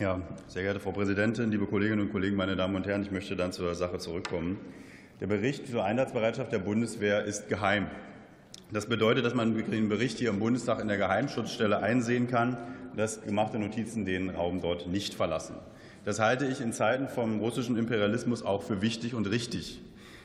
Ja, sehr geehrte Frau Präsidentin, liebe Kolleginnen und Kollegen, meine Damen und Herren, ich möchte dann zur Sache zurückkommen. Der Bericht zur Einsatzbereitschaft der Bundeswehr ist geheim. Das bedeutet, dass man den Bericht hier im Bundestag in der Geheimschutzstelle einsehen kann, dass gemachte Notizen den Raum dort nicht verlassen. Das halte ich in Zeiten vom russischen Imperialismus auch für wichtig und richtig.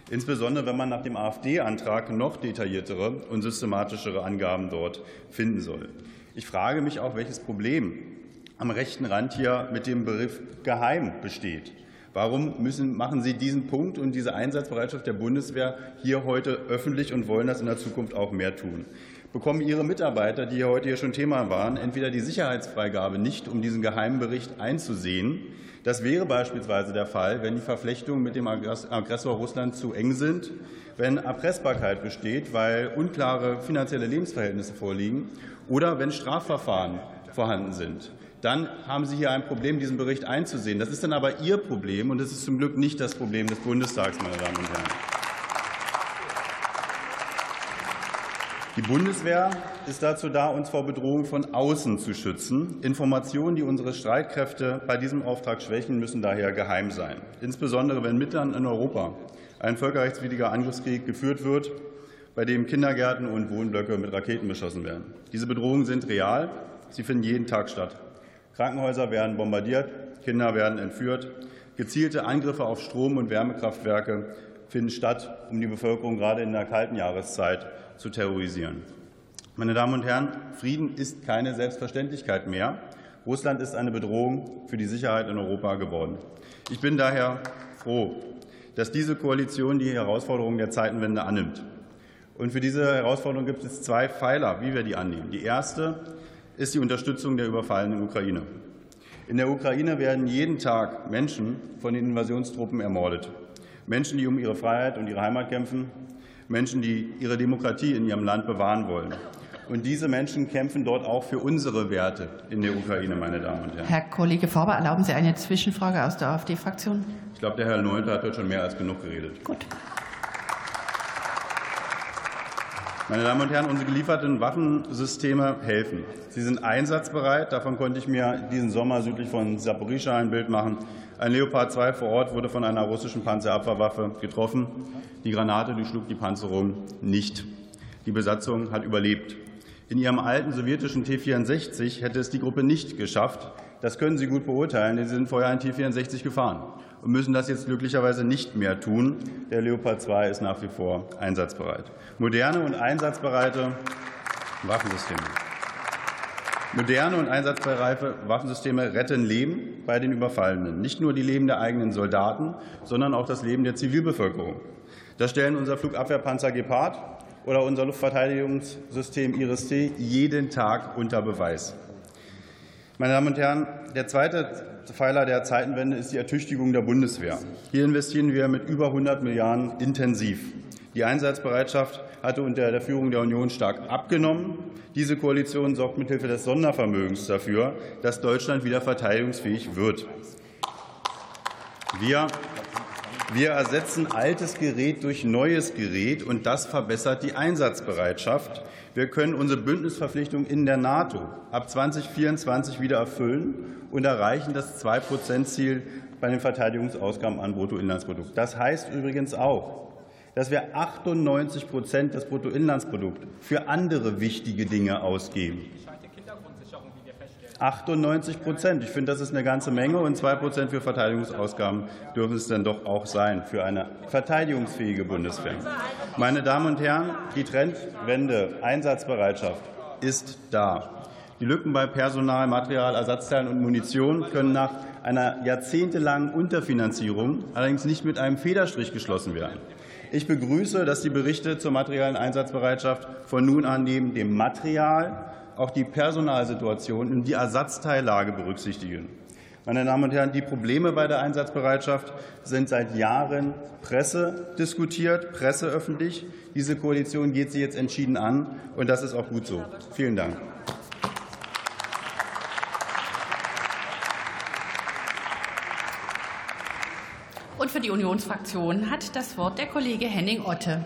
Insbesondere wenn man nach dem AfD-Antrag noch detailliertere und systematischere Angaben dort finden soll. Ich frage mich auch, welches Problem am rechten Rand hier mit dem Begriff geheim besteht. Warum müssen, machen Sie diesen Punkt und diese Einsatzbereitschaft der Bundeswehr hier heute öffentlich und wollen das in der Zukunft auch mehr tun? Bekommen Ihre Mitarbeiter, die heute hier schon Thema waren, entweder die Sicherheitsfreigabe nicht, um diesen geheimen Bericht einzusehen? Das wäre beispielsweise der Fall, wenn die Verflechtungen mit dem Aggressor Russland zu eng sind, wenn Erpressbarkeit besteht, weil unklare finanzielle Lebensverhältnisse vorliegen oder wenn Strafverfahren vorhanden sind dann haben Sie hier ein Problem, diesen Bericht einzusehen. Das ist dann aber Ihr Problem, und das ist zum Glück nicht das Problem des Bundestags, meine Damen und Herren. Die Bundeswehr ist dazu da, uns vor Bedrohung von außen zu schützen. Informationen, die unsere Streitkräfte bei diesem Auftrag schwächen, müssen daher geheim sein. Insbesondere wenn mitten in Europa ein völkerrechtswidriger Angriffskrieg geführt wird, bei dem Kindergärten und Wohnblöcke mit Raketen beschossen werden. Diese Bedrohungen sind real. Sie finden jeden Tag statt. Krankenhäuser werden bombardiert, Kinder werden entführt. Gezielte Angriffe auf Strom- und Wärmekraftwerke finden statt, um die Bevölkerung gerade in der kalten Jahreszeit zu terrorisieren. Meine Damen und Herren, Frieden ist keine Selbstverständlichkeit mehr. Russland ist eine Bedrohung für die Sicherheit in Europa geworden. Ich bin daher froh, dass diese Koalition die Herausforderungen der Zeitenwende annimmt. Und für diese Herausforderung gibt es zwei Pfeiler, wie wir die annehmen. Die erste ist die Unterstützung der überfallenen Ukraine. In der Ukraine werden jeden Tag Menschen von den Invasionstruppen ermordet. Menschen, die um ihre Freiheit und ihre Heimat kämpfen, Menschen, die ihre Demokratie in ihrem Land bewahren wollen. Und diese Menschen kämpfen dort auch für unsere Werte in der Ukraine, meine Damen und Herren. Herr Kollege Faber, erlauben Sie eine Zwischenfrage aus der AfD-Fraktion? Ich glaube, der Herr Neunter hat heute schon mehr als genug geredet. Gut. Meine Damen und Herren, unsere gelieferten Waffensysteme helfen. Sie sind einsatzbereit. Davon konnte ich mir diesen Sommer südlich von Saporischschja ein Bild machen. Ein Leopard 2 vor Ort wurde von einer russischen Panzerabwehrwaffe getroffen. Die Granate durchschlug die Panzerung nicht. Die Besatzung hat überlebt. In ihrem alten sowjetischen T-64 hätte es die Gruppe nicht geschafft. Das können Sie gut beurteilen, denn Sie sind vorher ein T-64 gefahren und müssen das jetzt glücklicherweise nicht mehr tun. Der Leopard 2 ist nach wie vor einsatzbereit. Moderne und einsatzbereite Waffensysteme. Moderne und einsatzbereite Waffensysteme retten Leben bei den Überfallenen. Nicht nur die Leben der eigenen Soldaten, sondern auch das Leben der Zivilbevölkerung. Das stellen unser Flugabwehrpanzer Gepard oder unser Luftverteidigungssystem Iris-T jeden Tag unter Beweis. Meine Damen und Herren, der zweite Pfeiler der Zeitenwende ist die Ertüchtigung der Bundeswehr. Hier investieren wir mit über 100 Milliarden intensiv. Die Einsatzbereitschaft hatte unter der Führung der Union stark abgenommen. Diese Koalition sorgt mithilfe des Sondervermögens dafür, dass Deutschland wieder verteidigungsfähig wird. Wir wir ersetzen altes Gerät durch neues Gerät, und das verbessert die Einsatzbereitschaft. Wir können unsere Bündnisverpflichtung in der NATO ab 2024 wieder erfüllen und erreichen das 2-Prozent-Ziel bei den Verteidigungsausgaben an Bruttoinlandsprodukt. Das heißt übrigens auch, dass wir 98 Prozent des Bruttoinlandsprodukts für andere wichtige Dinge ausgeben. 98 Prozent. Ich finde, das ist eine ganze Menge. Und 2 Prozent für Verteidigungsausgaben dürfen es dann doch auch sein für eine verteidigungsfähige Bundeswehr. Meine Damen und Herren, die Trendwende Einsatzbereitschaft ist da. Die Lücken bei Personal, Material, Ersatzteilen und Munition können nach einer jahrzehntelangen Unterfinanzierung allerdings nicht mit einem Federstrich geschlossen werden. Ich begrüße, dass die Berichte zur materiellen Einsatzbereitschaft von nun an neben dem Material auch die Personalsituation und die Ersatzteillage berücksichtigen. Meine Damen und Herren, die Probleme bei der Einsatzbereitschaft sind seit Jahren Presse diskutiert, presseöffentlich. Diese Koalition geht sie jetzt entschieden an, und das ist auch gut so. Vielen Dank. Und für die Unionsfraktion hat das Wort der Kollege Henning Otte.